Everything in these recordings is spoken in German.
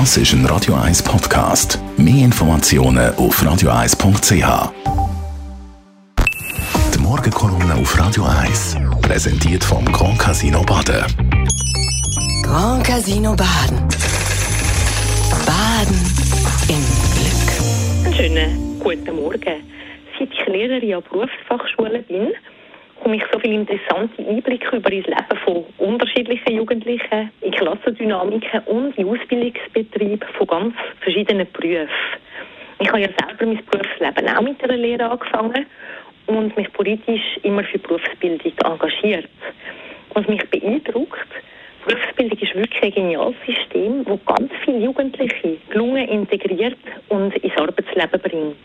Das ist ein Radio 1 Podcast. Mehr Informationen auf radio1.ch. Die Morgenkolumne auf Radio 1 präsentiert vom Grand Casino Baden. Grand Casino Baden. Baden im Glück. Einen schönen guten Morgen. Seit ich Lehrerin an Berufsfachschulen bin, bekomme ich so viele interessante Einblicke über das Leben von unterschiedlichen Jugendlichen, in Klassendynamiken und in Ausbildungsbetrieben von ganz verschiedenen Berufen. Ich habe ja selber mein Berufsleben auch mit einer Lehre angefangen und mich politisch immer für Berufsbildung engagiert. Was mich beeindruckt, Berufsbildung ist wirklich ein geniales System, das ganz viele Jugendliche gelungen integriert und ins Arbeitsleben bringt.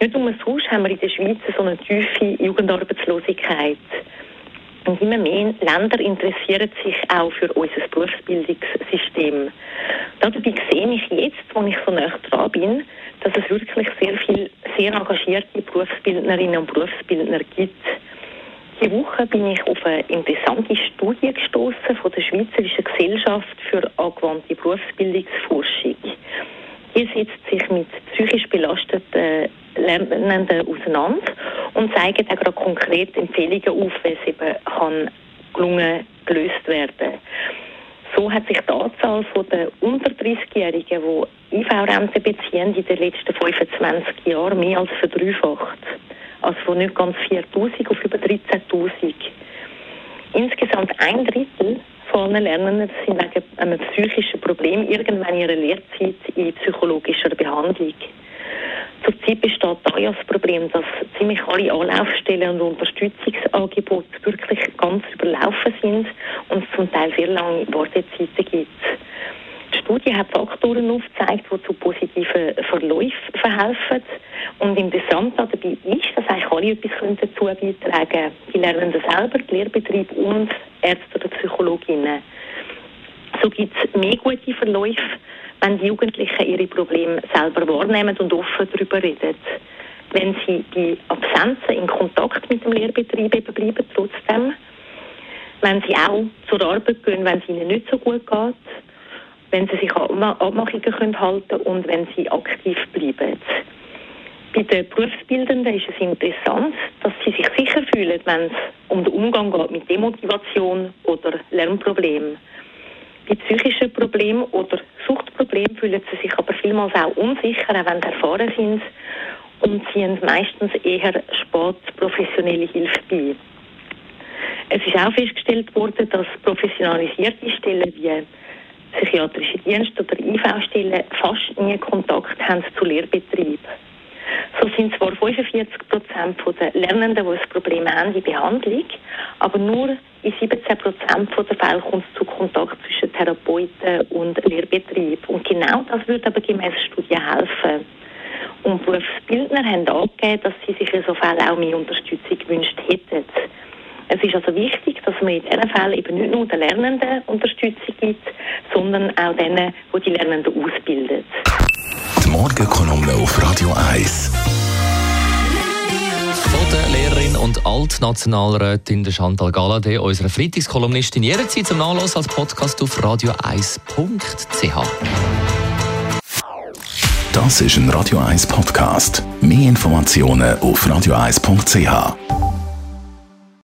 Nicht umsonst haben wir in der Schweiz so eine tiefe Jugendarbeitslosigkeit. Und immer mehr Länder interessieren sich auch für unser Berufsbildungssystem. Dabei sehe ich jetzt, wo ich so nah dran bin, dass es wirklich sehr viele sehr engagierte Berufsbildnerinnen und Berufsbildner gibt. Diese Woche bin ich auf eine interessante Studie gestoßen von der Schweizerischen Gesellschaft für angewandte Berufsbildungsforschung. Die setzt sich mit psychisch belasteten Lernenden auseinander und zeigen auch gerade konkret Empfehlungen auf, wie es eben kann gelungen gelöst werden. So hat sich die Anzahl der unter 30-Jährigen, die IV-Rente beziehen, in den letzten 25 Jahren mehr als verdreifacht. Also von nicht ganz 4'000 auf über 13'000. Insgesamt ein Drittel von allen Lernenden sind wegen einem psychischen Problem irgendwann in ihrer Lehrzeit in psychologischer Behandlung. Zurzeit besteht da ja das Problem, dass ziemlich alle Anlaufstellen und Unterstützungsangebote wirklich ganz überlaufen sind und es zum Teil sehr lange Wartezeiten gibt. Die Studie hat Faktoren aufgezeigt, die zu positiven Verläufen verhelfen. Und interessant dabei ist, dass eigentlich alle etwas dazu beitragen können. Die Lernenden selber, die Lehrbetriebe und Ärzte oder Psychologinnen. So gibt es mehr gute Verläufe, wenn die Jugendlichen ihre Probleme selber wahrnehmen und offen darüber reden. Wenn sie die Absenzen in Kontakt mit dem Lehrbetrieb eben bleiben trotzdem. Wenn sie auch zur Arbeit gehen, wenn es ihnen nicht so gut geht. Wenn sie sich Abmachungen können halten und wenn sie aktiv bleiben. Bei den Berufsbildenden ist es interessant, dass sie sich sicher fühlen, wenn es um den Umgang geht mit Demotivation oder Lernproblemen. Bei psychischen Problemen oder Suchtproblemen fühlen sie sich aber vielmals auch unsicher, auch wenn sie erfahren sind und ziehen meistens eher spät professionelle Hilfe bei. Es ist auch festgestellt worden, dass professionalisierte Stellen wie psychiatrische Dienste oder IV-Stellen fast nie Kontakt haben zu Lehrbetrieben. So sind zwar 45 Prozent der Lernenden, die ein Problem haben, in Behandlung, aber nur in 17 Prozent der Fälle kommt es zu Kontakt zwischen Therapeuten und Lehrbetrieb. Und genau das würde aber gemäß Studien helfen. Und Berufsbildner haben angegeben, dass sie sich in so Fällen auch mehr Unterstützung gewünscht hätten. Es ist also wichtig, dass man in diesen Fällen eben nicht nur den Lernenden Unterstützung gibt, sondern auch denen, die die Lernenden ausbilden. Morgenkolumne auf Radio 1. Von der Lehrerin und Altnationalrätin Chantal Galladay, unserer Freitagskolumnistin, jederzeit zum Nachlassen als Podcast auf radio1.ch. Das ist ein Radio 1 Podcast. Mehr Informationen auf radio1.ch.